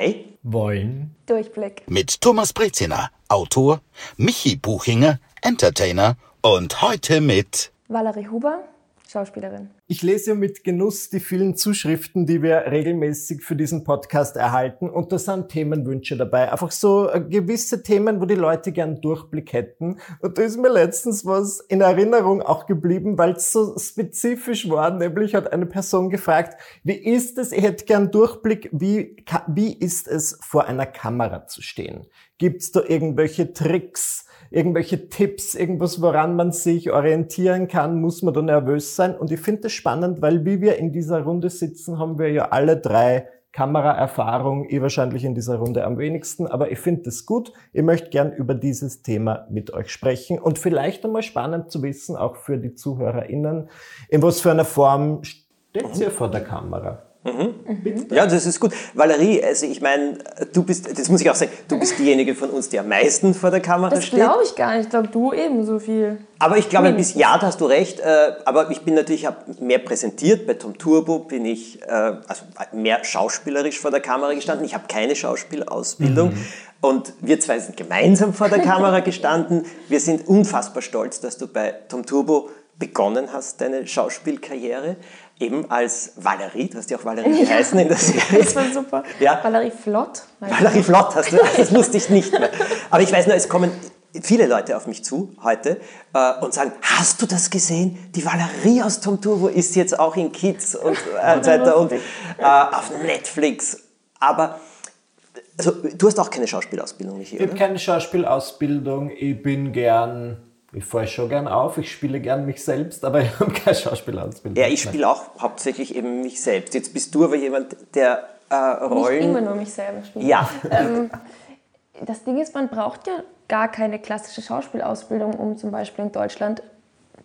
bei Wollen Durchblick. Mit Thomas Breziner, Autor, Michi Buchinger, Entertainer und heute mit Valerie Huber, Schauspielerin. Ich lese mit Genuss die vielen Zuschriften, die wir regelmäßig für diesen Podcast erhalten. Und da sind Themenwünsche dabei. Einfach so äh, gewisse Themen, wo die Leute gern Durchblick hätten. Und da ist mir letztens was in Erinnerung auch geblieben, weil es so spezifisch war. Nämlich hat eine Person gefragt, wie ist es, ich hätte gern Durchblick, wie, wie ist es, vor einer Kamera zu stehen? Gibt es da irgendwelche Tricks? Irgendwelche Tipps, irgendwas, woran man sich orientieren kann, muss man da nervös sein. Und ich finde das spannend, weil wie wir in dieser Runde sitzen, haben wir ja alle drei Kameraerfahrung, ich wahrscheinlich in dieser Runde am wenigsten, aber ich finde das gut. Ich möchte gern über dieses Thema mit euch sprechen und vielleicht einmal spannend zu wissen, auch für die ZuhörerInnen, in was für einer Form steht ihr vor der Kamera? Mhm. Ja, das ist gut. Valerie, also ich meine, du bist, das muss ich auch sagen, du bist diejenige von uns, die am meisten vor der Kamera das steht. Das glaube ich gar nicht. Ich glaube, du ebenso viel. Aber ich glaube, bis ja, da hast du recht. Äh, aber ich bin natürlich mehr präsentiert. Bei Tom Turbo bin ich äh, also mehr schauspielerisch vor der Kamera gestanden. Ich habe keine Schauspielausbildung. Mhm. Und wir zwei sind gemeinsam vor der Kamera gestanden. Wir sind unfassbar stolz, dass du bei Tom Turbo begonnen hast, deine Schauspielkarriere eben als Valerie, du hast ja auch Valerie geheißen in der Serie. Das war super. Ja. Valerie Flott. Valerie Flott hast du, das wusste ich nicht mehr. Aber ich weiß nur, es kommen viele Leute auf mich zu heute äh, und sagen, hast du das gesehen? Die Valerie aus Tom Turbo ist jetzt auch in Kids und äh, so weiter und äh, auf Netflix. Aber also, du hast auch keine Schauspielausbildung, Michi, Ich habe keine Schauspielausbildung. Ich bin gern ich fahre schon gern auf, ich spiele gern mich selbst, aber ich habe keine Schauspielausbildung. Ja, ich spiele auch hauptsächlich eben mich selbst. Jetzt bist du aber jemand, der äh, Rollen... Nicht immer nur mich selber spielt. Ja. Ähm, das Ding ist, man braucht ja gar keine klassische Schauspielausbildung, um zum Beispiel in Deutschland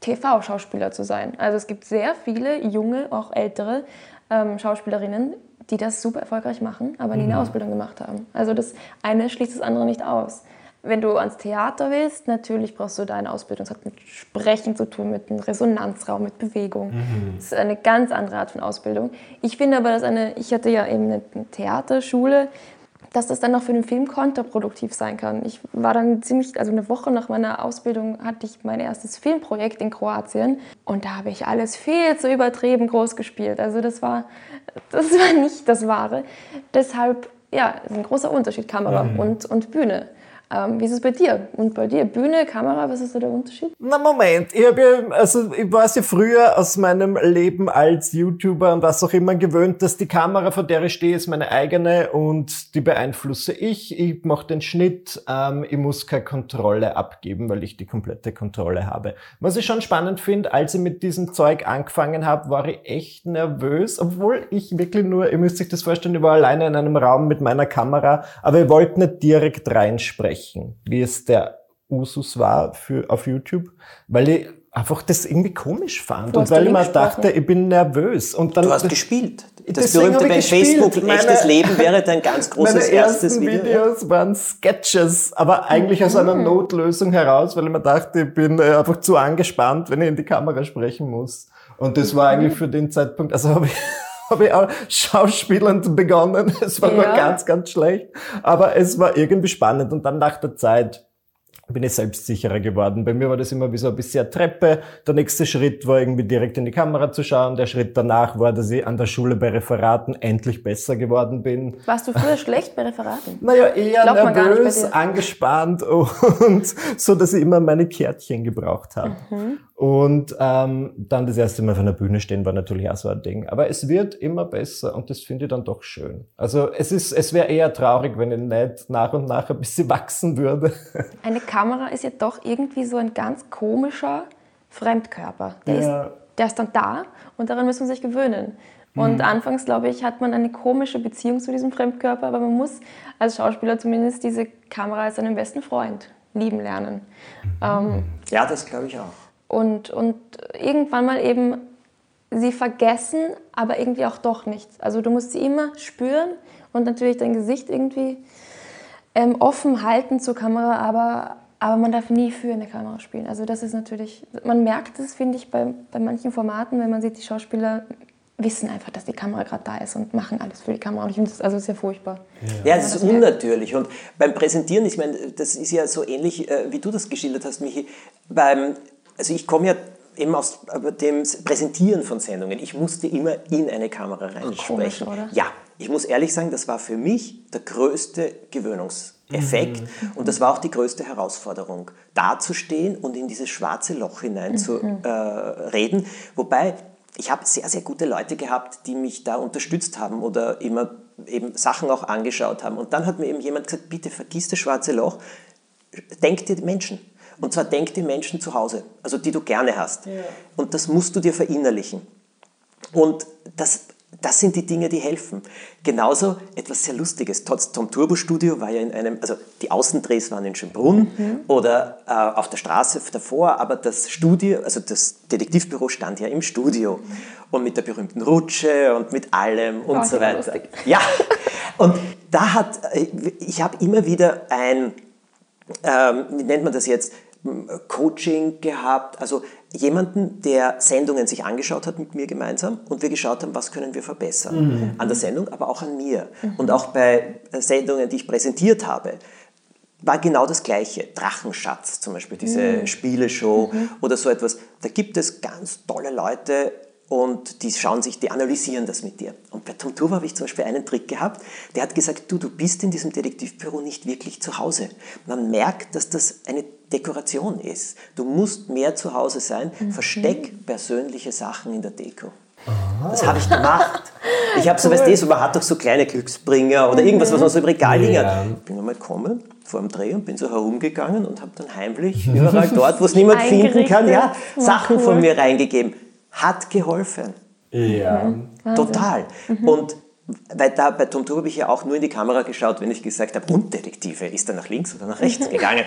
TV-Schauspieler zu sein. Also es gibt sehr viele junge, auch ältere ähm, Schauspielerinnen, die das super erfolgreich machen, aber nie eine mhm. Ausbildung gemacht haben. Also das eine schließt das andere nicht aus. Wenn du ans Theater willst, natürlich brauchst du deine Ausbildung. Das hat mit Sprechen zu tun, mit einem Resonanzraum, mit Bewegung. Mhm. Das ist eine ganz andere Art von Ausbildung. Ich finde aber, dass eine, ich hatte ja eben eine Theaterschule, dass das dann noch für den Film kontraproduktiv sein kann. Ich war dann ziemlich, also eine Woche nach meiner Ausbildung hatte ich mein erstes Filmprojekt in Kroatien und da habe ich alles viel zu übertrieben groß gespielt. Also das war, das war nicht das Wahre. Deshalb, ja, ist ein großer Unterschied, Kamera mhm. und, und Bühne. Ähm, wie ist es bei dir? Und bei dir, Bühne, Kamera, was ist da der Unterschied? Na Moment, ich habe ja, also ich war ja früher aus meinem Leben als YouTuber und was auch immer gewöhnt, dass die Kamera, vor der ich stehe, ist meine eigene und die beeinflusse ich. Ich mache den Schnitt, ähm, ich muss keine Kontrolle abgeben, weil ich die komplette Kontrolle habe. Was ich schon spannend finde, als ich mit diesem Zeug angefangen habe, war ich echt nervös, obwohl ich wirklich nur, ihr müsst euch das vorstellen, ich war alleine in einem Raum mit meiner Kamera, aber ich wollte nicht direkt reinsprechen sprechen, wie es der Usus war für, auf YouTube, weil ich einfach das irgendwie komisch fand und weil ich mir dachte, ich bin nervös. Und dann, du hast gespielt. Das berühmte bei Facebook, ein echtes Leben wäre dein ganz großes meine erstes Video. Meine Videos waren Sketches, aber eigentlich aus einer mhm. Notlösung heraus, weil ich mir dachte, ich bin äh, einfach zu angespannt, wenn ich in die Kamera sprechen muss. Und das war eigentlich für den Zeitpunkt, also habe ich habe ich auch schauspielend begonnen. Es war ja. nur ganz, ganz schlecht. Aber es war irgendwie spannend. Und dann nach der Zeit bin ich selbstsicherer geworden. Bei mir war das immer wie so ein bisschen Treppe. Der nächste Schritt war irgendwie direkt in die Kamera zu schauen. Der Schritt danach war, dass ich an der Schule bei Referaten endlich besser geworden bin. Warst du früher schlecht bei Referaten? Naja, eher nervös, angespannt und so, dass ich immer meine Kärtchen gebraucht habe. Mhm. Und ähm, dann das erste Mal auf einer Bühne stehen war natürlich auch so ein Ding. Aber es wird immer besser und das finde ich dann doch schön. Also es ist, es wäre eher traurig, wenn ich nicht nach und nach ein bisschen wachsen würde. Eine Kamera ist ja doch irgendwie so ein ganz komischer Fremdkörper. Der, ja. ist, der ist dann da und daran muss man sich gewöhnen. Und mhm. anfangs, glaube ich, hat man eine komische Beziehung zu diesem Fremdkörper, aber man muss als Schauspieler zumindest diese Kamera als seinen besten Freund lieben lernen. Mhm. Ähm, ja, das glaube ich auch und, und irgendwann mal eben sie vergessen, aber irgendwie auch doch nicht. Also du musst sie immer spüren und natürlich dein Gesicht irgendwie ähm, offen halten zur Kamera, aber, aber man darf nie für eine Kamera spielen. Also das ist natürlich, man merkt es, finde ich, bei, bei manchen Formaten, wenn man sieht, die Schauspieler wissen einfach, dass die Kamera gerade da ist und machen alles für die Kamera. Und ich finde das also sehr furchtbar. Ja, das ist unnatürlich. Und beim Präsentieren, ich meine, das ist ja so ähnlich, äh, wie du das geschildert hast, Michi. Beim, also ich komme ja eben aus dem Präsentieren von Sendungen. Ich musste immer in eine Kamera reinsprechen. Komisch? Ja, ich muss ehrlich sagen, das war für mich der größte Gewöhnungseffekt mhm. und das war auch die größte Herausforderung, dazustehen und in dieses schwarze Loch hinein mhm. zu äh, reden. Wobei ich habe sehr, sehr gute Leute gehabt, die mich da unterstützt haben oder immer eben Sachen auch angeschaut haben. Und dann hat mir eben jemand gesagt, bitte vergiss das schwarze Loch, denk dir die Menschen. Und zwar denk die Menschen zu Hause, also die du gerne hast. Ja. Und das musst du dir verinnerlichen. Und das das sind die Dinge, die helfen. Genauso etwas sehr Lustiges. Tom Turbo Studio war ja in einem, also die Außendrehs waren in Schönbrunn mhm. oder äh, auf der Straße davor, aber das Studio, also das Detektivbüro stand ja im Studio mhm. und mit der berühmten Rutsche und mit allem und oh, so weiter. Lustig. Ja, und da hat, äh, ich habe immer wieder ein, ähm, wie nennt man das jetzt, Coaching gehabt, also jemanden, der Sendungen sich angeschaut hat mit mir gemeinsam und wir geschaut haben, was können wir verbessern mhm. an der Sendung, aber auch an mir. Mhm. Und auch bei Sendungen, die ich präsentiert habe, war genau das Gleiche. Drachenschatz zum Beispiel, diese mhm. Spieleshow mhm. oder so etwas. Da gibt es ganz tolle Leute, und die schauen sich, die analysieren das mit dir. Und bei Tom Turbo habe ich zum Beispiel einen Trick gehabt, der hat gesagt, du, du bist in diesem Detektivbüro nicht wirklich zu Hause. Man merkt, dass das eine Dekoration ist. Du musst mehr zu Hause sein, mhm. versteck persönliche Sachen in der Deko. Aha. Das habe ich gemacht. Ich habe so, cool. weißt du, so, man hat doch so kleine Glücksbringer oder irgendwas, was man so im Regal liegen hat. Ich bin einmal gekommen vor dem Dreh und bin so herumgegangen und habe dann heimlich überall dort, wo es niemand finden kann, ja, Sachen cool. von mir reingegeben hat geholfen. Ja. Mhm. Total. Mhm. Und weil da bei Tom Turbo habe ich ja auch nur in die Kamera geschaut, wenn ich gesagt habe, und Detektive, ist er nach links oder nach rechts gegangen?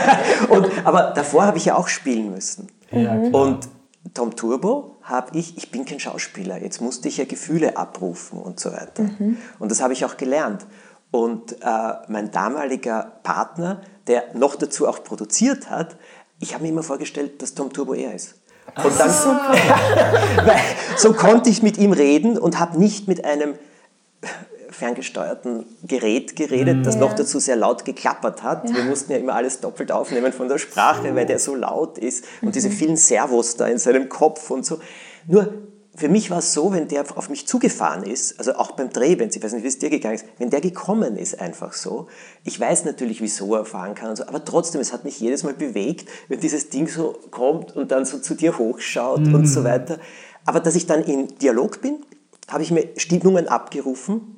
und, aber davor habe ich ja auch spielen müssen. Ja, und Tom Turbo habe ich, ich bin kein Schauspieler, jetzt musste ich ja Gefühle abrufen und so weiter. Mhm. Und das habe ich auch gelernt. Und äh, mein damaliger Partner, der noch dazu auch produziert hat, ich habe mir immer vorgestellt, dass Tom Turbo er ist. Und dann, weil, so konnte ich mit ihm reden und habe nicht mit einem ferngesteuerten Gerät geredet, das noch dazu sehr laut geklappert hat. Ja. Wir mussten ja immer alles doppelt aufnehmen von der Sprache, weil der so laut ist und mhm. diese vielen Servos da in seinem Kopf und so. Nur für mich war es so, wenn der auf mich zugefahren ist, also auch beim Dreh, wenn ich weiß nicht, wie es dir gegangen ist, wenn der gekommen ist einfach so, ich weiß natürlich, wieso er fahren kann und so, aber trotzdem, es hat mich jedes Mal bewegt, wenn dieses Ding so kommt und dann so zu dir hochschaut mhm. und so weiter. Aber dass ich dann in Dialog bin, habe ich mir Stimmungen abgerufen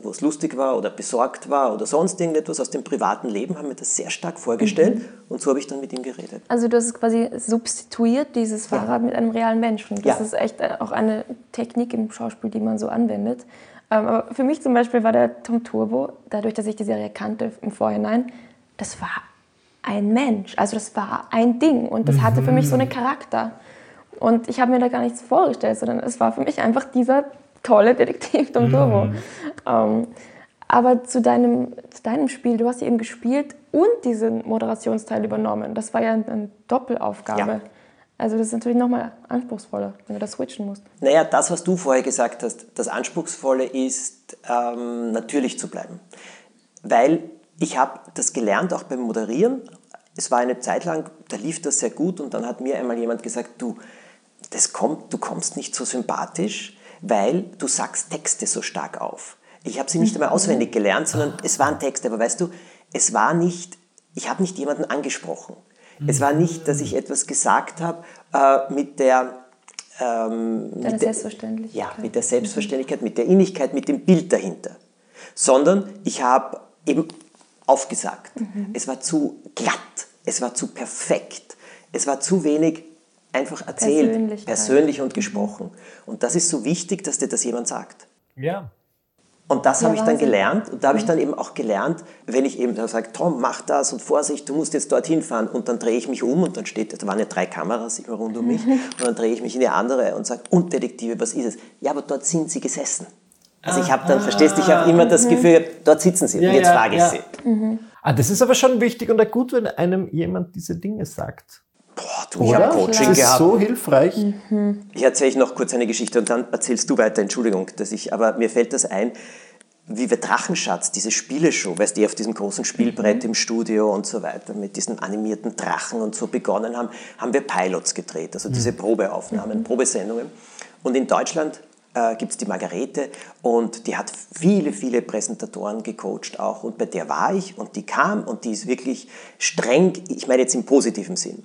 wo es lustig war oder besorgt war oder sonst irgendetwas aus dem privaten Leben, haben mir das sehr stark vorgestellt mhm. und so habe ich dann mit ihm geredet. Also du hast quasi substituiert, dieses Fahrrad ja. mit einem realen Menschen. Das ja. ist echt äh, auch eine Technik im Schauspiel, die man so anwendet. Ähm, aber für mich zum Beispiel war der Tom Turbo, dadurch, dass ich die Serie kannte im Vorhinein, das war ein Mensch, also das war ein Ding und das hatte für mich so einen mhm. Charakter. Und ich habe mir da gar nichts vorgestellt, sondern es war für mich einfach dieser tolle Detektiv Tom Turbo. Mhm. Ähm, aber zu deinem, zu deinem Spiel, du hast eben gespielt und diesen Moderationsteil übernommen. Das war ja eine Doppelaufgabe. Ja. Also das ist natürlich nochmal anspruchsvoller, wenn du das switchen musst. Naja, das, was du vorher gesagt hast, das Anspruchsvolle ist, ähm, natürlich zu bleiben. Weil ich habe das gelernt, auch beim Moderieren. Es war eine Zeit lang, da lief das sehr gut und dann hat mir einmal jemand gesagt, du, das kommt, du kommst nicht so sympathisch, weil du sagst Texte so stark auf. Ich habe sie nicht einmal auswendig gelernt, sondern es waren Texte, aber weißt du, es war nicht, ich habe nicht jemanden angesprochen. Es war nicht, dass ich etwas gesagt habe äh, mit der ähm, mit Selbstverständlichkeit. Ja, mit der Selbstverständlichkeit, mit der Innigkeit, mit dem Bild dahinter. Sondern ich habe eben aufgesagt. Mhm. Es war zu glatt, es war zu perfekt, es war zu wenig einfach erzählt, persönlich und gesprochen. Und das ist so wichtig, dass dir das jemand sagt. Ja. Und das ja, habe ich dann gelernt. Und da habe ich dann eben auch gelernt, wenn ich eben da sage, Tom, mach das und Vorsicht, du musst jetzt dorthin fahren. Und dann drehe ich mich um und dann steht, da waren ja drei Kameras immer rund um mich. und dann drehe ich mich in die andere und sage, und Detektive, was ist es? Ja, aber dort sind sie gesessen. Also ich habe dann, ah, verstehst du, ich habe immer das mhm. Gefühl, dort sitzen sie. Ja, und jetzt frage ich sie. Mhm. Ah, das ist aber schon wichtig und gut, wenn einem jemand diese Dinge sagt. Boah, du, ich habe? Coaching Das ist gehabt. so hilfreich. Ich erzähle noch kurz eine Geschichte und dann erzählst du weiter. Entschuldigung, dass ich, aber mir fällt das ein, wie wir Drachenschatz, diese Spieleshow, weißt du, auf diesem großen Spielbrett im Studio und so weiter, mit diesen animierten Drachen und so begonnen haben, haben wir Pilots gedreht, also diese Probeaufnahmen, Probesendungen. Und in Deutschland äh, gibt es die Margarete und die hat viele, viele Präsentatoren gecoacht auch und bei der war ich und die kam und die ist wirklich streng, ich meine jetzt im positiven Sinn.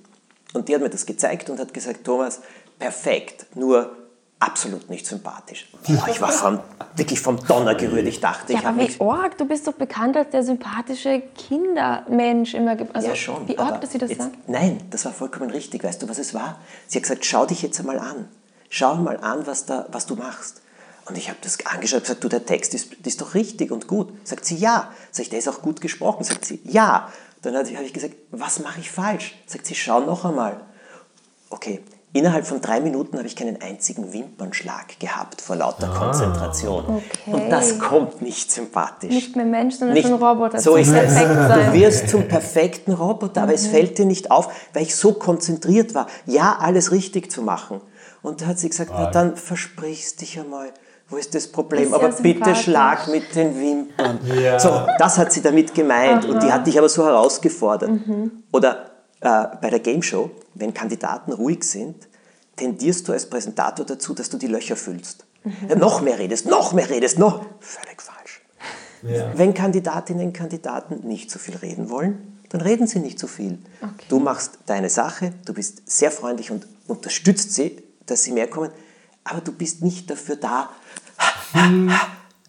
Und die hat mir das gezeigt und hat gesagt, Thomas, perfekt, nur absolut nicht sympathisch. Boah, ich war vom, wirklich vom Donner gerührt. Ich dachte, Ja, ich habe aber wie mich... org, du bist doch bekannt als der sympathische Kindermensch immer. Also, Ja, schon. Wie org, dass sie das jetzt, sagt? Nein, das war vollkommen richtig. Weißt du, was es war? Sie hat gesagt, schau dich jetzt einmal an. Schau mal an, was, da, was du machst. Und ich habe das angeschaut und gesagt, du, der Text ist, das ist doch richtig und gut. Sagt sie, ja. Sag ich, der ist auch gut gesprochen. Sagt sie, ja. Dann habe ich gesagt, was mache ich falsch? Sagt sie, schau noch einmal. Okay, innerhalb von drei Minuten habe ich keinen einzigen Wimpernschlag gehabt vor lauter Konzentration. Okay. Und das kommt nicht sympathisch. Nicht mehr Mensch, sondern Nicht- schon Roboter. So ist es. Du wirst zum perfekten Roboter, aber es fällt dir nicht auf, weil ich so konzentriert war, ja, alles richtig zu machen. Und da hat sie gesagt, na dann versprichst dich einmal. Wo ist das Problem? Ist ja aber bitte schlag mit den Wimpern. Ja. So, das hat sie damit gemeint und die hat dich aber so herausgefordert. Oder äh, bei der Game Show, wenn Kandidaten ruhig sind, tendierst du als Präsentator dazu, dass du die Löcher füllst. Ja, noch mehr redest, noch mehr redest, noch. Völlig falsch. Wenn Kandidatinnen und Kandidaten nicht so viel reden wollen, dann reden sie nicht so viel. Du machst deine Sache, du bist sehr freundlich und unterstützt sie, dass sie mehr kommen, aber du bist nicht dafür da.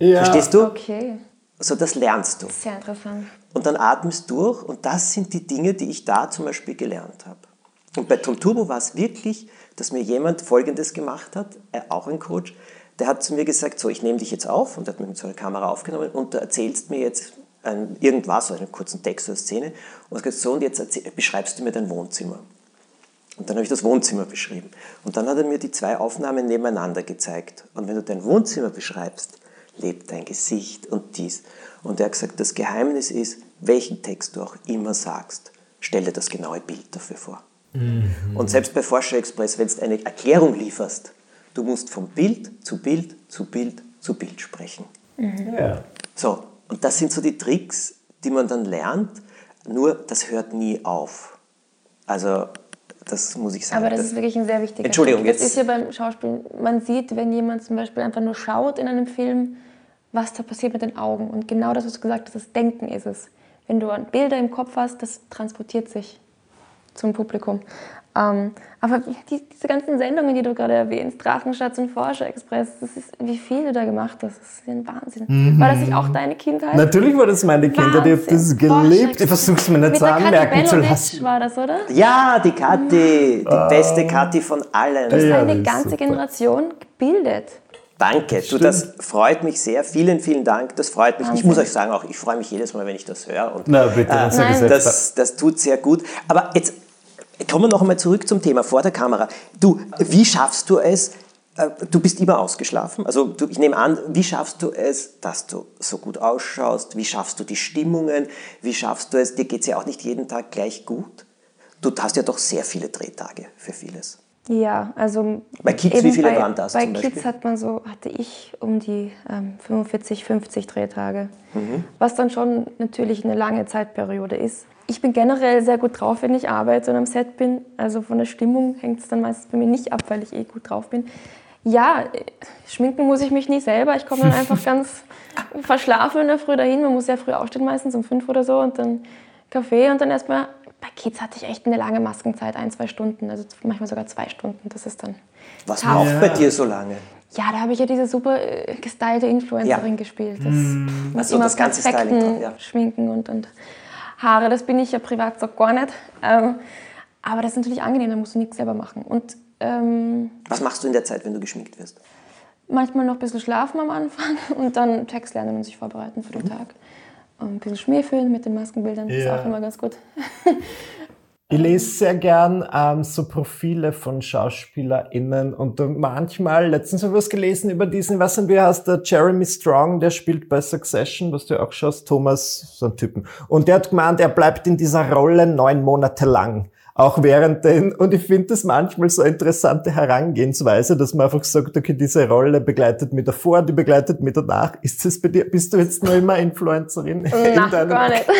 Ja. Verstehst du? Okay, So, das lernst du. sehr interessant. Und dann atmest durch und das sind die Dinge, die ich da zum Beispiel gelernt habe. Und bei Tom Turbo war es wirklich, dass mir jemand Folgendes gemacht hat, äh, auch ein Coach, der hat zu mir gesagt, so ich nehme dich jetzt auf und hat mich mit so einer Kamera aufgenommen und du erzählst mir jetzt ein, irgendwas, oder einen kurzen Text oder Szene und gesagt, so und jetzt erzähl, beschreibst du mir dein Wohnzimmer. Und dann habe ich das Wohnzimmer beschrieben. Und dann hat er mir die zwei Aufnahmen nebeneinander gezeigt. Und wenn du dein Wohnzimmer beschreibst, lebt dein Gesicht und dies. Und er hat gesagt, das Geheimnis ist, welchen Text du auch immer sagst, stell dir das genaue Bild dafür vor. Und selbst bei Forscher Express, wenn du eine Erklärung lieferst, du musst vom Bild zu Bild zu Bild zu Bild sprechen. Ja. So, und das sind so die Tricks, die man dann lernt, nur das hört nie auf. Also, das muss ich sagen. Aber das ist wirklich ein sehr wichtiger Entschuldigung, Punkt. Das jetzt- ist ja beim Schauspiel, man sieht, wenn jemand zum Beispiel einfach nur schaut in einem Film, was da passiert mit den Augen. Und genau das, was du gesagt hast, das Denken ist es. Wenn du Bilder im Kopf hast, das transportiert sich zum Publikum. Ähm, aber die, diese ganzen Sendungen, die du gerade erwähnst, Drachenschatz und Forscher-Express, das ist, wie viel du da gemacht hast, das ist ein Wahnsinn. War das nicht auch deine Kindheit? Natürlich war das meine Kinder, die haben das geliebt. Ich versuch's mir nicht Mit zu der anmerken zu lassen. war das, oder? Ja, die Kathi, die beste Kathi von allen. Ja, Eine das ist ganze super. Generation gebildet. Danke, du, das freut mich sehr. Vielen, vielen Dank. Das freut mich. Ich muss euch sagen, auch ich freue mich jedes Mal, wenn ich das höre. Und Na bitte, ich gesagt das, das tut sehr gut. Aber jetzt kommen wir noch einmal zurück zum Thema vor der Kamera. Du, wie schaffst du es? äh, Du bist immer ausgeschlafen. Also du, ich nehme an, wie schaffst du es, dass du so gut ausschaust? Wie schaffst du die Stimmungen? Wie schaffst du es? Dir geht es ja auch nicht jeden Tag gleich gut. Du hast ja doch sehr viele Drehtage für vieles. Ja, also Bei Kids, wie viele bei, waren das Bei zum Beispiel? Kids hat man so, hatte ich um die ähm, 45, 50 Drehtage, Mhm. was dann schon natürlich eine lange Zeitperiode ist. Ich bin generell sehr gut drauf, wenn ich arbeite und am Set bin. Also von der Stimmung hängt es dann meistens bei mir nicht ab, weil ich eh gut drauf bin. Ja, äh, schminken muss ich mich nie selber. Ich komme dann einfach ganz verschlafen in der Früh dahin. Man muss sehr früh aufstehen, meistens um fünf oder so und dann Kaffee und dann erstmal. Bei Kids hatte ich echt eine lange Maskenzeit, ein, zwei Stunden, also manchmal sogar zwei Stunden. Das ist dann. Was Tough. braucht bei dir so lange? Ja, da habe ich ja diese super äh, gestylte Influencerin Ja. gespielt. Das mit Ach so, immer das ganze Styling perfekten dran, ja. Schminken und, und Haare. Das bin ich ja privat so gar nicht. Ähm, aber das ist natürlich angenehm, da musst du nichts selber machen. Und ähm, Was machst du in der Zeit, wenn du geschminkt wirst? manchmal noch ein bisschen schlafen am Anfang und dann Text lernen und sich vorbereiten für den Mhm. Tag. Und ein bisschen Schmäh füllen mit den Maskenbildern, Ja. ist auch immer ganz gut. Ich lese sehr gern ähm, so Profile von SchauspielerInnen und manchmal, letztens habe ich was gelesen über diesen, was denn, wie heißt der, Jeremy Strong, der spielt bei Succession, was du auch schaust, Thomas, so ein Typen. Und der hat gemeint, er bleibt in dieser Rolle neun Monate lang. Auch während den, und ich finde das manchmal so interessante Herangehensweise, dass man einfach sagt, okay, diese Rolle begleitet mich davor, die begleitet mich danach. Ist das bei dir, bist du jetzt noch immer Influencerin? Nein, gar nicht.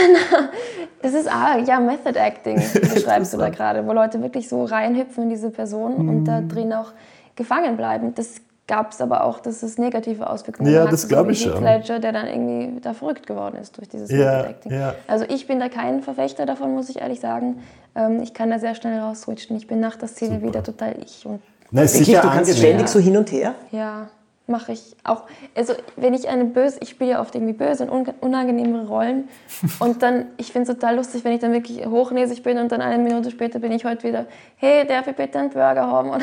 Das ist ah, ja Method Acting, beschreibst du da gerade, wo Leute wirklich so reinhüpfen in diese Person mhm. und da drin auch gefangen bleiben. Das gab es aber auch, dass es negative Auswirkungen ja, hat. das glaube ich schon. Ledger, der dann irgendwie da verrückt geworden ist durch dieses ja, Acting. Ja. Also ich bin da kein Verfechter davon, muss ich ehrlich sagen. Ähm, ich kann da sehr schnell rausswitchen. Ich bin nach der Szene Super. wieder total ich. Und Na, sicher, du kannst ständig so hin und her? Ja, mache ich auch. Also wenn ich eine böse, ich spiele ja oft irgendwie böse und unangenehme Rollen und dann, ich finde es total lustig, wenn ich dann wirklich hochnäsig bin und dann eine Minute später bin ich heute wieder, hey, darf ich bitte einen Burger haben?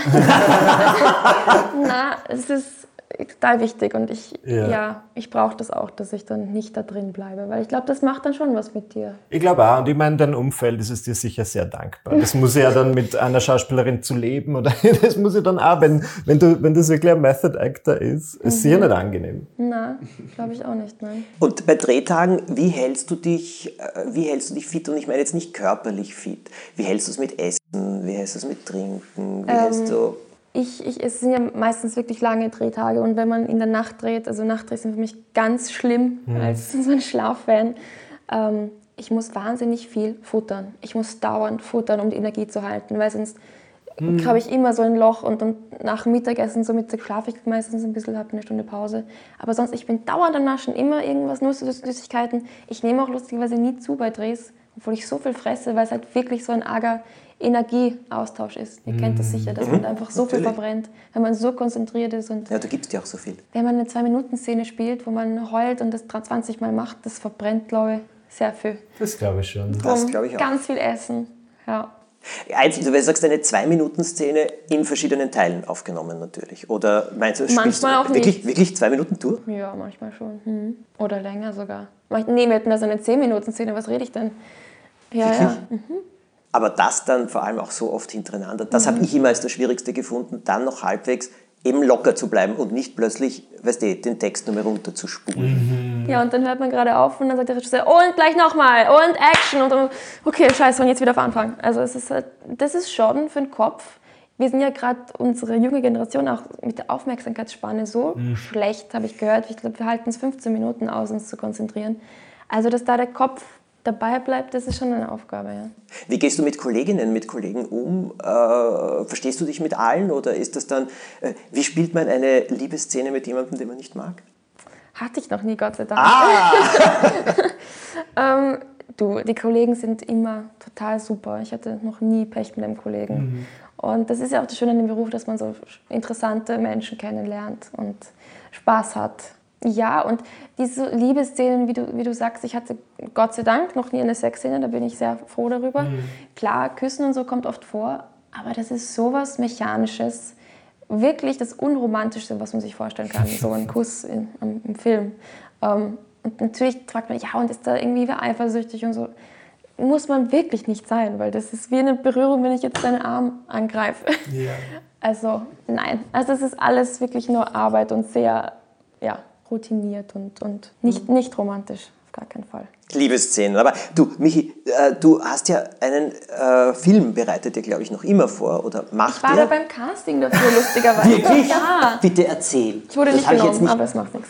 Na, es ist total wichtig und ich, ja, ja ich brauche das auch, dass ich dann nicht da drin bleibe, weil ich glaube, das macht dann schon was mit dir. Ich glaube auch und ich meine, dein Umfeld ist es dir sicher sehr dankbar. Das muss ja dann mit einer Schauspielerin zu leben oder das muss ja dann auch, wenn, wenn, du, wenn das wirklich ein Method Actor ist, ist mhm. sicher nicht angenehm. Na, glaube ich auch nicht, nein. Und bei Drehtagen, wie hältst du dich, äh, wie hältst du dich fit? Und ich meine jetzt nicht körperlich fit. Wie hältst du es mit Essen? Wie hältst du es mit Trinken? Wie ähm, hältst du ich, ich, es sind ja meistens wirklich lange Drehtage und wenn man in der Nacht dreht, also Nachtdrehs sind für mich ganz schlimm mhm. als so ein Schlaffan. Ähm, ich muss wahnsinnig viel futtern. Ich muss dauernd futtern, um die Energie zu halten, weil sonst mhm. habe ich immer so ein Loch und, und nach dem Mittagessen so Mittag schlafe ich meistens ein bisschen, habe eine Stunde Pause. Aber sonst, ich bin dauernd am Naschen, immer irgendwas, nur Süßigkeiten. Ich nehme auch lustigerweise nie zu bei Drehs, obwohl ich so viel fresse, weil es halt wirklich so ein arger Energieaustausch ist. Ihr kennt das sicher, dass man mhm. einfach so Natürlich. viel verbrennt, wenn man so konzentriert ist. Und ja, du gibst ja auch so viel. Wenn man eine Zwei-Minuten-Szene spielt, wo man heult und das 20 Mal macht, das verbrennt, glaube ich, sehr viel. Das glaube ich schon. Das glaube ich auch. Ganz viel Essen, ja. Du sagst eine Zwei-Minuten-Szene in verschiedenen Teilen aufgenommen natürlich. Oder meinst du, manchmal auch wirklich, nicht. wirklich zwei Minuten durch? Ja, manchmal schon. Hm. Oder länger sogar. Nee, wir hätten da so eine Zehn-Minuten-Szene, was rede ich denn? Ja, wirklich? ja. Mhm. Aber das dann vor allem auch so oft hintereinander, das mhm. habe ich immer als das Schwierigste gefunden, dann noch halbwegs eben locker zu bleiben und nicht plötzlich, weißt du, den Text nur mehr runter zu spulen. Mhm. Ja, und dann hört man gerade auf und dann sagt der Regisseur, und gleich nochmal, und Action. Und dann, okay, scheiße, und jetzt wieder auf Anfang. Also es ist halt, das ist schon für den Kopf. Wir sind ja gerade, unsere junge Generation, auch mit der Aufmerksamkeitsspanne so mhm. schlecht, habe ich gehört. Ich glaube, wir halten es 15 Minuten aus, uns zu konzentrieren. Also, dass da der Kopf dabei bleibt, das ist schon eine Aufgabe. Ja. Wie gehst du mit Kolleginnen, mit Kollegen um? Äh, verstehst du dich mit allen oder ist das dann, äh, wie spielt man eine Liebesszene mit jemandem, den man nicht mag? Hatte ich noch nie, Gott sei Dank. Ah! ähm, du, die Kollegen sind immer total super. Ich hatte noch nie Pech mit einem Kollegen. Mhm. Und das ist ja auch das Schöne an dem Beruf, dass man so interessante Menschen kennenlernt und Spaß hat. Ja, und diese Liebesszenen, wie du, wie du sagst, ich hatte Gott sei Dank noch nie eine Sexszene, da bin ich sehr froh darüber. Mhm. Klar, Küssen und so kommt oft vor, aber das ist sowas Mechanisches, wirklich das Unromantischste, was man sich vorstellen kann, so ein Kuss in, im, im Film. Ähm, und natürlich fragt man, ja, und ist da irgendwie wer eifersüchtig und so. Muss man wirklich nicht sein, weil das ist wie eine Berührung, wenn ich jetzt deinen Arm angreife. Ja. Also nein, also es ist alles wirklich nur Arbeit und sehr, ja, routiniert und, und nicht, mhm. nicht romantisch, auf gar keinen Fall. Liebesszenen. Aber du, Michi, äh, du hast ja einen äh, Film bereitet dir, glaube ich, noch immer vor oder macht Ich war der? da beim Casting dafür, lustigerweise. Wirklich? Ja. Bitte erzähl. Ich wurde nicht genommen, nicht aber es macht nichts.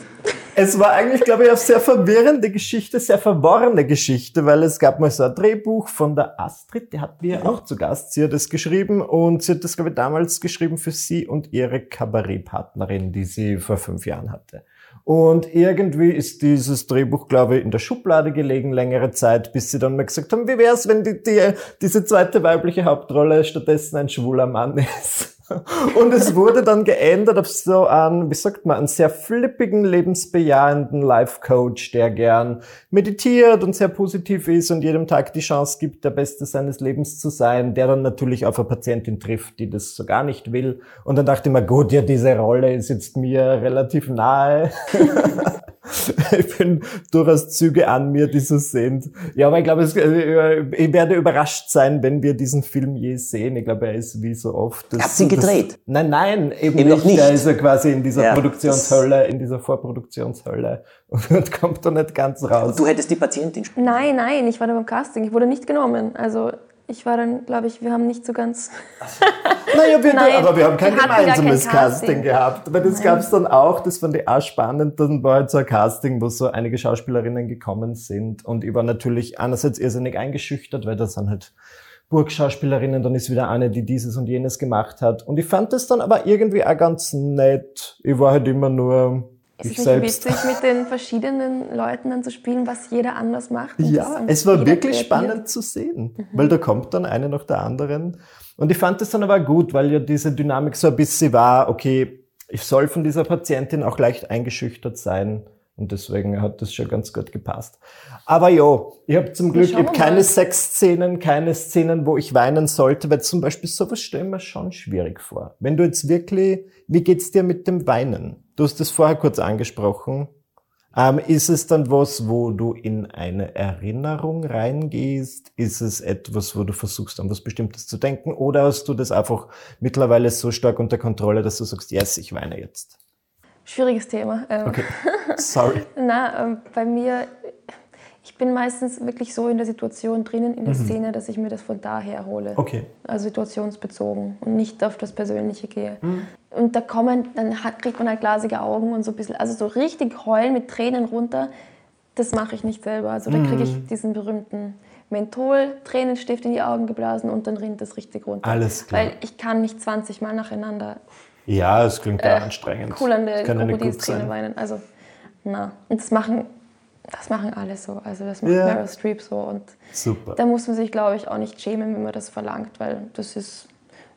Es war eigentlich, glaube ich, eine sehr verwirrende Geschichte, sehr verworrene Geschichte, weil es gab mal so ein Drehbuch von der Astrid, die hatten wir auch zu Gast. Sie hat es geschrieben und sie hat das, glaube ich, damals geschrieben für sie und ihre Kabarettpartnerin, die sie vor fünf Jahren hatte. Und irgendwie ist dieses Drehbuch, glaube ich, in der Schublade gelegen längere Zeit, bis sie dann mal gesagt haben, wie wär's, wenn die, die, diese zweite weibliche Hauptrolle stattdessen ein schwuler Mann ist. Und es wurde dann geändert auf so einen, wie sagt man, einen sehr flippigen, lebensbejahenden Life-Coach, der gern meditiert und sehr positiv ist und jedem Tag die Chance gibt, der Beste seines Lebens zu sein, der dann natürlich auf eine Patientin trifft, die das so gar nicht will. Und dann dachte ich mir, gut, ja, diese Rolle ist jetzt mir relativ nahe. ich bin durchaus Züge an mir, die so sind. Ja, aber ich glaube, äh, ich werde überrascht sein, wenn wir diesen Film je sehen. Ich glaube, er ist wie so oft. Das, Habt ihr gedreht? Das, nein, nein, eben, eben nicht. noch nicht. Er ist ja quasi in dieser ja, Produktionshölle, in dieser Vorproduktionshölle und kommt da nicht ganz raus. Und du hättest die Patientin spielen? Nein, nein, ich war da beim Casting. Ich wurde nicht genommen. Also Ich war dann, glaube ich, wir haben nicht so ganz. Naja, wir, Nein, aber wir haben kein wir gemeinsames kein Casting. Casting. gehabt. Aber das gab es dann auch, das fand ich auch spannend. Dann war halt so ein Casting, wo so einige Schauspielerinnen gekommen sind. Und ich war natürlich einerseits irrsinnig eingeschüchtert, weil das sind halt Burgschauspielerinnen, dann ist wieder eine, die dieses und jenes gemacht hat. Und ich fand das dann aber irgendwie auch ganz nett. Ich war halt immer nur Ist ich es nicht witzig, mit den verschiedenen Leuten dann zu spielen, was jeder anders macht? Ja, es war wirklich kreativ? spannend zu sehen, weil da kommt dann eine nach der anderen. Und ich fand das dann aber gut, weil ja diese Dynamik so ein bisschen war, okay, ich soll von dieser Patientin auch leicht eingeschüchtert sein. Und deswegen hat das schon ganz gut gepasst. Aber ja, ich habe zum Glück ich hab keine. Sexszenen, keine Szenen, wo ich weinen sollte, weil zum Beispiel sowas stelle ich mir schon schwierig vor. Wenn du jetzt wirklich, wie geht's dir mit dem Weinen? Du hast das vorher kurz angesprochen. Ähm, ist es dann was, wo du in eine Erinnerung reingehst? Ist es etwas, wo du versuchst, an was Bestimmtes zu denken? Oder hast du das einfach mittlerweile so stark unter Kontrolle, dass du sagst, yes, ich weine jetzt? Schwieriges Thema. Ähm, Okay, sorry. Na, ähm, bei mir, ich bin meistens wirklich so in der Situation drinnen, in der Szene, dass ich mir das von daher hole. Mhm. Okay. Also situationsbezogen und nicht auf das Persönliche gehe. Und da kommen, dann hat, kriegt man halt glasige Augen und so ein bisschen, also so richtig heulen mit Tränen runter, das mache ich nicht selber. Also da kriege ich diesen berühmten Menthol-Tränenstift in die Augen geblasen und dann rinnt das richtig runter. Alles klar. Weil ich kann nicht 20 Mal nacheinander Ja, es klingt ja anstrengend. kullernde sein. weinen. Also, na. Und das machen, das machen alle so. Also das macht Ja. Meryl Streep so. Und Super. da muss man sich, glaube ich, auch nicht schämen, wenn man das verlangt, weil das ist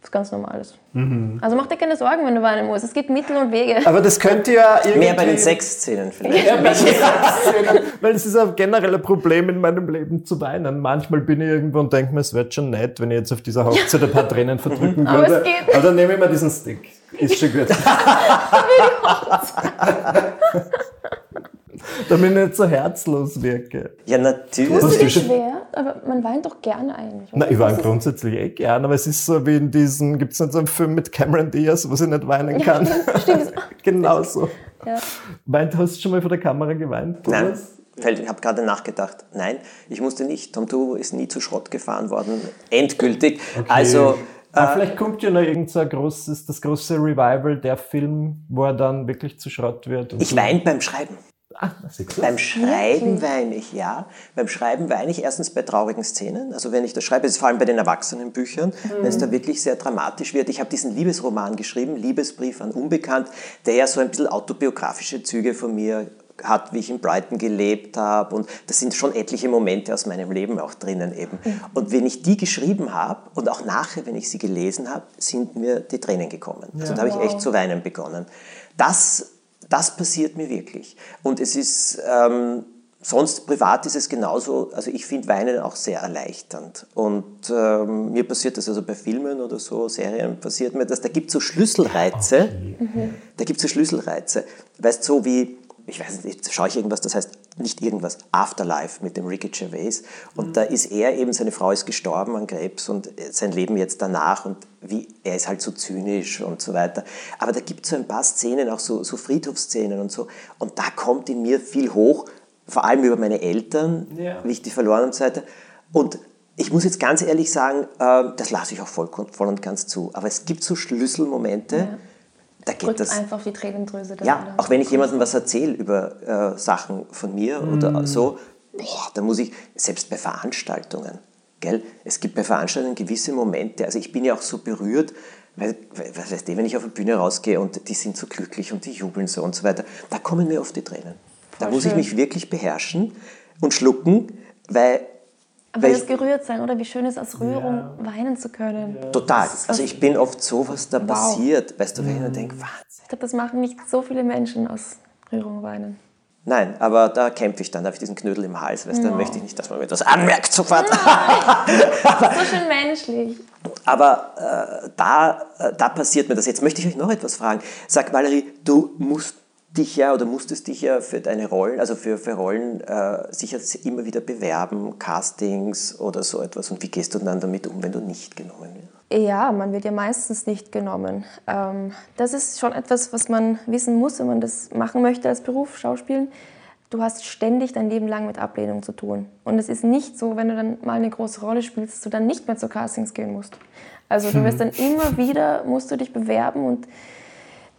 was ganz Normales. Mhm. Also mach dir keine Sorgen, wenn du weinen musst. Es gibt Mittel und Wege. Aber das könnte ja irgendwie... Mehr bei den Sexszenen vielleicht. Ja, bei den Sexszenen. Weil es ist ein generelles Problem in meinem Leben zu weinen. Manchmal bin ich irgendwo und denke mir, es wird schon nett, wenn ich jetzt auf dieser Hochzeit ein paar Tränen verdrücken Aber es würde. geht. Aber dann nehme ich mir diesen Stick. Ist schon gut. Damit ich nicht so herzlos wirke. Ja, natürlich. Ist du schon- schwer, aber man weint doch gerne eigentlich. oder? Na, ich weine grundsätzlich eh gern, aber es ist so wie in diesen, gibt es nicht so einen Film mit Cameron Diaz, wo sie nicht weinen kann? Stimmt. genau so. Ja. Weint, hast du schon mal vor der Kamera geweint? Nein, Thomas? Fällt- ich habe gerade nachgedacht. Nein, ich musste nicht. Tom Turbo ist nie zu Schrott gefahren worden. Endgültig. Also, Aber vielleicht kommt ja noch irgend so ein großes, das große Revival, der Film, wo er dann wirklich zu Schrott wird. und ich so. weine beim Schreiben. Ah, du. Beim Schreiben weine ich, ja. Beim Schreiben weine ich erstens bei traurigen Szenen. Also wenn ich das schreibe, das ist vor allem bei den Erwachsenenbüchern, wenn es da wirklich sehr dramatisch wird. Ich habe diesen Liebesroman geschrieben, Liebesbrief an Unbekannt, der ja so ein bisschen autobiografische Züge von mir hat, wie ich in Brighton gelebt habe. Und das sind schon etliche Momente aus meinem Leben auch drinnen eben. Und wenn ich die geschrieben habe und auch nachher, wenn ich sie gelesen habe, sind mir die Tränen gekommen. Also da habe ich echt zu weinen begonnen. Das das passiert mir wirklich. Und es ist, ähm, sonst privat ist es genauso, also ich finde Weinen auch sehr erleichternd. Und ähm, mir passiert das also bei Filmen oder so, Serien passiert mir das. Da gibt es so Schlüsselreize. Da gibt es so Schlüsselreize. Weißt so wie, ich weiß nicht, schaue ich irgendwas, das heißt nicht irgendwas, Afterlife mit dem Ricky Gervais. Und da ist er eben, seine Frau ist gestorben an Krebs und sein Leben jetzt danach und wie, er ist halt so zynisch und so weiter. Aber da gibt es so ein paar Szenen, auch so, so Friedhofsszenen und so. Und da kommt in mir viel hoch, vor allem über meine Eltern, Ja. wie ich die verloren und so weiter. Und ich muss jetzt ganz ehrlich sagen, äh, das lasse ich auch voll, voll und ganz zu. Aber es gibt so Schlüsselmomente, da geht Drückt das. einfach die Tränendrüse. Ja, wieder. auch wenn ich jemandem was erzähle über äh, Sachen von mir oder so, boah, da muss ich, selbst bei Veranstaltungen, gell, es gibt bei Veranstaltungen gewisse Momente, also ich bin ja auch so berührt, weil, was weißt du, wenn ich auf die Bühne rausgehe und die sind so glücklich und die jubeln so und so weiter, da kommen mir oft die Tränen. Da Voll muss ich schön. mich wirklich beherrschen und schlucken, weil, Aber das ich, gerührt sein, oder? Wie schön ist aus Rührung weinen zu können. total, also ich bin oft so, was da Wow. passiert, weißt du, wenn ich mir denke, Wahnsinn. Ich glaube, das machen nicht so viele Menschen aus Rührung weinen. Nein, aber da kämpfe ich dann, da habe ich diesen Knödel im Hals, weißt du, dann möchte ich nicht, dass man mir etwas anmerkt sofort. So schön menschlich. Aber äh, da, äh, da passiert mir das. Jetzt möchte ich euch noch etwas fragen. Sag Valerie, du musst dich ja oder musstest dich ja für deine Rollen, also für, für Rollen äh, sicher immer wieder bewerben, Castings oder so etwas. Und wie gehst du dann damit um, wenn du nicht genommen wirst? Ja, man wird ja meistens nicht genommen. Ähm, das ist schon etwas, was man wissen muss, wenn man das machen möchte als Beruf, Schauspielen. du hast ständig dein Leben lang mit Ablehnung zu tun. Und es ist nicht so, wenn du dann mal eine große Rolle spielst, dass du dann nicht mehr zu Castings gehen musst. Also du wirst dann immer wieder, musst du dich bewerben und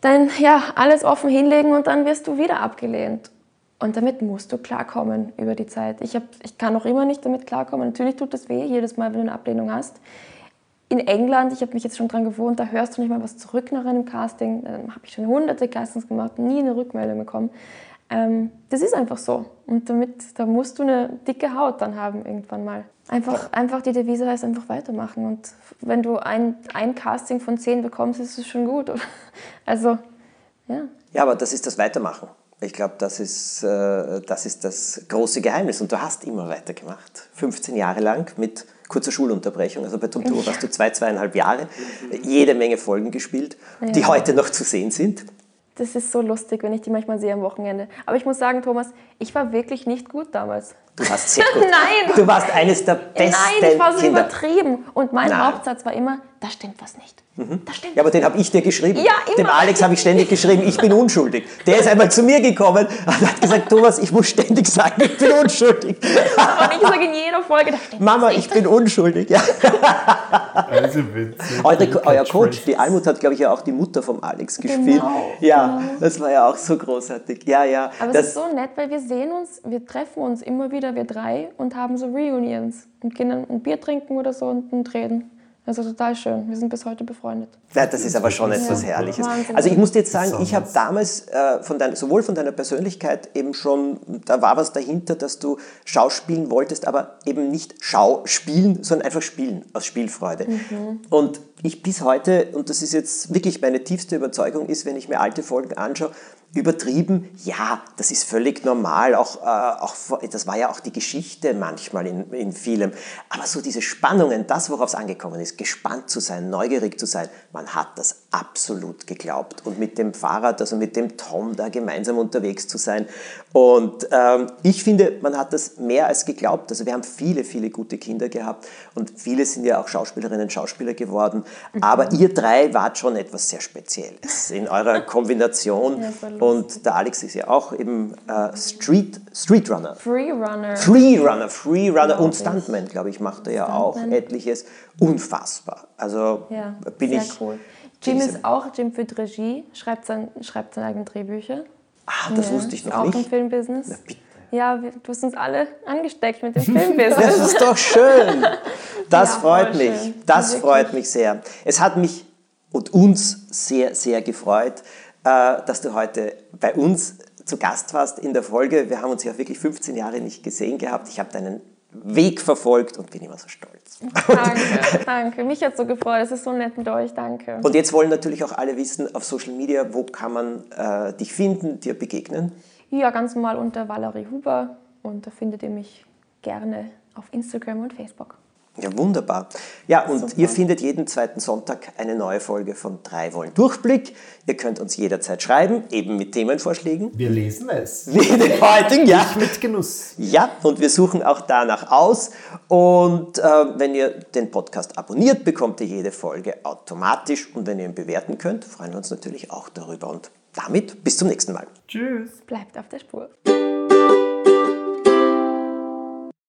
dann ja, alles offen hinlegen und dann wirst du wieder abgelehnt. Und damit musst du klarkommen über die Zeit. Ich, hab, ich kann auch immer nicht damit klarkommen. Natürlich tut das weh, jedes Mal, wenn du eine Ablehnung hast. In England, ich habe mich jetzt schon dran gewohnt, da hörst du nicht mal was zurück nach einem Casting. Da habe ich schon hunderte Castings gemacht, nie eine Rückmeldung bekommen. Ähm, das ist einfach so. Und damit, da musst du eine dicke Haut dann haben irgendwann mal. Einfach, einfach die Devise heißt einfach weitermachen. Und wenn du ein, ein Casting von zehn bekommst, ist es schon gut. Also, ja. Ja, aber das ist das Weitermachen. Ich glaube, das, ist, äh, das ist das große Geheimnis. Und du hast immer weitergemacht. 15 Jahre lang mit kurzer Schulunterbrechung. Also bei Tom Tour warst du zwei, zweieinhalb Jahre. Jede Menge Folgen gespielt, ja. die heute noch zu sehen sind das ist so lustig, wenn ich die manchmal sehe am Wochenende. Aber ich muss sagen, Thomas, ich war wirklich nicht gut damals. Du warst sehr gut. Nein! Du warst eines der besten Nein, ich war so Kinder. übertrieben. Und mein Nein. Hauptsatz war immer, da stimmt was nicht. Mhm. Da stimmt ja, aber den habe ich dir geschrieben. Ja, immer. Dem Alex habe ich ständig geschrieben, ich bin unschuldig. Der ist einmal zu mir gekommen und hat gesagt, Thomas, ich muss ständig sagen, ich bin unschuldig. Und ich sage in jeder Folge, da stimmt Mama, was nicht. ich bin unschuldig. Ja. Also witzig. Eure, euer Coach, die Almut hat, glaube ich, ja auch die Mutter vom Alex gespielt. Genau. Ja, das war ja auch so großartig. Ja, ja. Aber es ist so nett, weil wir sehen uns, wir treffen uns immer wieder, wir drei, und haben so Reunions und gehen dann ein Bier trinken oder so und, und reden. Also total schön. Wir sind bis heute befreundet. Ja, das ist aber schon etwas ja, Herrliches. Wahnsinn. Also ich muss dir jetzt sagen, ich habe damals äh, von dein, sowohl von deiner Persönlichkeit eben schon, da war was dahinter, dass du Schauspielen wolltest, aber eben nicht Schauspielen, sondern einfach spielen, aus Spielfreude. Mhm. Und ich bis heute, und das ist jetzt wirklich meine tiefste Überzeugung, ist, wenn ich mir alte Folgen anschaue, Übertrieben, ja, das ist völlig normal. Auch, äh, auch, das war ja auch die Geschichte manchmal in, in vielem. Aber so diese Spannungen, das, worauf es angekommen ist, gespannt zu sein, neugierig zu sein, man hat das absolut geglaubt. Und mit dem Fahrrad, also mit dem Tom da gemeinsam unterwegs zu sein. Und ähm, ich finde, man hat das mehr als geglaubt. Also wir haben viele, viele gute Kinder gehabt und viele sind ja auch Schauspielerinnen und Schauspieler geworden. Mhm. Aber ihr drei wart schon etwas sehr Spezielles in eurer Kombination. Ja, und der Alex ist ja auch eben äh, Street, Street Runner. Freerunner. Freerunner, Freerunner und Stuntman, glaube ich, macht er ja auch etliches. Unfassbar. Also ja, bin ich. Cool. Jim ist auch, Jim führt Regie, schreibt, sein, schreibt seine eigenen Drehbücher. Ah, das ja, wusste ich noch auch nicht. Auch im Filmbusiness. Na, ja, du hast uns alle angesteckt mit dem Filmbusiness. das ist doch schön. Das ja, freut mich. Schön. Das freut mich sehr. Es hat mich und uns sehr, sehr gefreut, äh, dass du heute bei uns zu Gast warst in der Folge. Wir haben uns ja wirklich 15 Jahre nicht gesehen gehabt. Ich habe deinen Weg verfolgt und bin immer so stolz. Danke, danke. Mich hat so gefreut. Es ist so nett mit euch. Danke. Und jetzt wollen natürlich auch alle wissen auf Social Media, wo kann man äh, dich finden, dir begegnen? Ja, ganz normal unter Valerie Huber und da findet ihr mich gerne auf Instagram und Facebook. Ja, wunderbar. Ja, und Super. ihr findet jeden zweiten Sonntag eine neue Folge von Drei Wollen Durchblick. Ihr könnt uns jederzeit schreiben, eben mit Themenvorschlägen. Wir lesen es. Wie den heutigen, ja. Ich mit Genuss. Ja, und wir suchen auch danach aus. Und äh, wenn ihr den Podcast abonniert, bekommt ihr jede Folge automatisch. Und wenn ihr ihn bewerten könnt, freuen wir uns natürlich auch darüber. Und damit bis zum nächsten Mal. Tschüss. Bleibt auf der Spur.